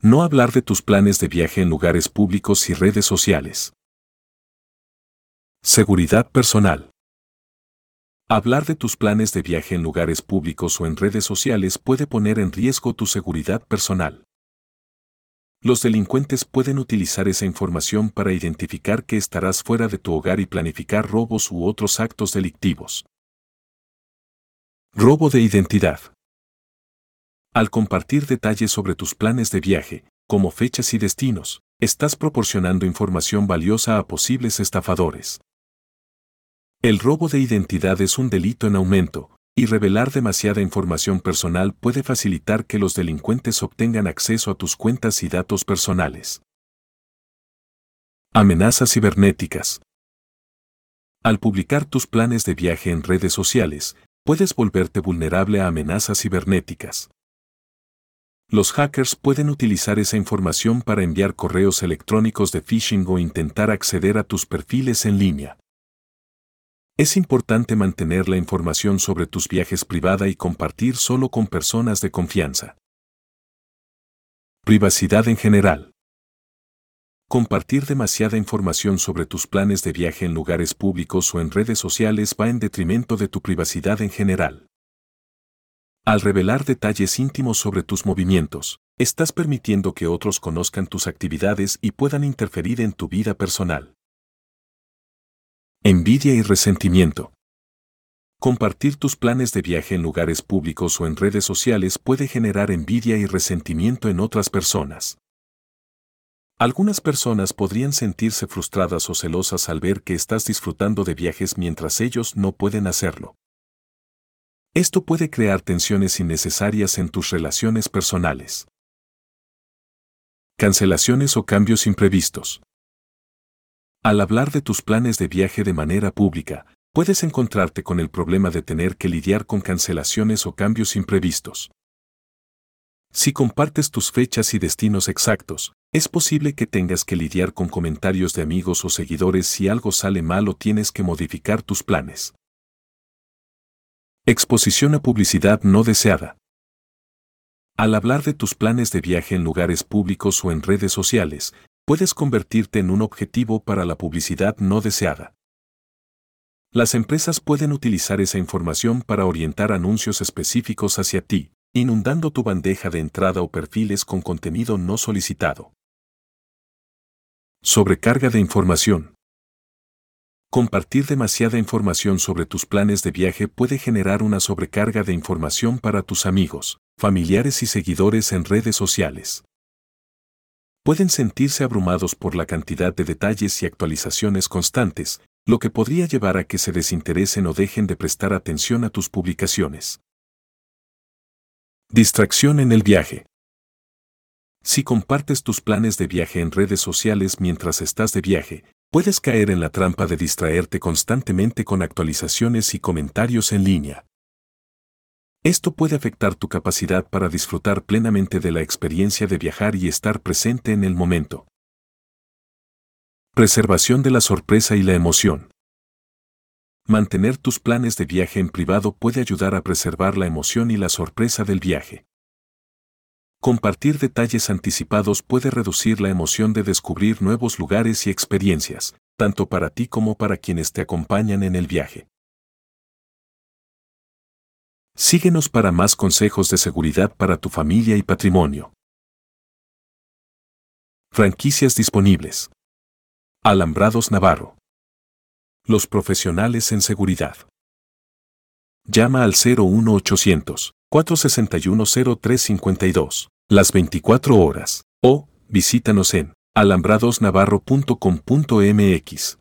No hablar de tus planes de viaje en lugares públicos y redes sociales. Seguridad personal. Hablar de tus planes de viaje en lugares públicos o en redes sociales puede poner en riesgo tu seguridad personal. Los delincuentes pueden utilizar esa información para identificar que estarás fuera de tu hogar y planificar robos u otros actos delictivos. Robo de identidad. Al compartir detalles sobre tus planes de viaje, como fechas y destinos, estás proporcionando información valiosa a posibles estafadores. El robo de identidad es un delito en aumento, y revelar demasiada información personal puede facilitar que los delincuentes obtengan acceso a tus cuentas y datos personales. Amenazas cibernéticas. Al publicar tus planes de viaje en redes sociales, puedes volverte vulnerable a amenazas cibernéticas. Los hackers pueden utilizar esa información para enviar correos electrónicos de phishing o intentar acceder a tus perfiles en línea. Es importante mantener la información sobre tus viajes privada y compartir solo con personas de confianza. Privacidad en general. Compartir demasiada información sobre tus planes de viaje en lugares públicos o en redes sociales va en detrimento de tu privacidad en general. Al revelar detalles íntimos sobre tus movimientos, estás permitiendo que otros conozcan tus actividades y puedan interferir en tu vida personal. Envidia y resentimiento. Compartir tus planes de viaje en lugares públicos o en redes sociales puede generar envidia y resentimiento en otras personas. Algunas personas podrían sentirse frustradas o celosas al ver que estás disfrutando de viajes mientras ellos no pueden hacerlo. Esto puede crear tensiones innecesarias en tus relaciones personales. Cancelaciones o cambios imprevistos. Al hablar de tus planes de viaje de manera pública, puedes encontrarte con el problema de tener que lidiar con cancelaciones o cambios imprevistos. Si compartes tus fechas y destinos exactos, es posible que tengas que lidiar con comentarios de amigos o seguidores si algo sale mal o tienes que modificar tus planes. Exposición a publicidad no deseada. Al hablar de tus planes de viaje en lugares públicos o en redes sociales, puedes convertirte en un objetivo para la publicidad no deseada. Las empresas pueden utilizar esa información para orientar anuncios específicos hacia ti, inundando tu bandeja de entrada o perfiles con contenido no solicitado. Sobrecarga de información. Compartir demasiada información sobre tus planes de viaje puede generar una sobrecarga de información para tus amigos, familiares y seguidores en redes sociales pueden sentirse abrumados por la cantidad de detalles y actualizaciones constantes, lo que podría llevar a que se desinteresen o dejen de prestar atención a tus publicaciones. Distracción en el viaje. Si compartes tus planes de viaje en redes sociales mientras estás de viaje, puedes caer en la trampa de distraerte constantemente con actualizaciones y comentarios en línea. Esto puede afectar tu capacidad para disfrutar plenamente de la experiencia de viajar y estar presente en el momento. Preservación de la sorpresa y la emoción. Mantener tus planes de viaje en privado puede ayudar a preservar la emoción y la sorpresa del viaje. Compartir detalles anticipados puede reducir la emoción de descubrir nuevos lugares y experiencias, tanto para ti como para quienes te acompañan en el viaje. Síguenos para más consejos de seguridad para tu familia y patrimonio. Franquicias disponibles. Alambrados Navarro. Los profesionales en seguridad. Llama al 01800 461 0352 las 24 horas o visítanos en alambradosnavarro.com.mx.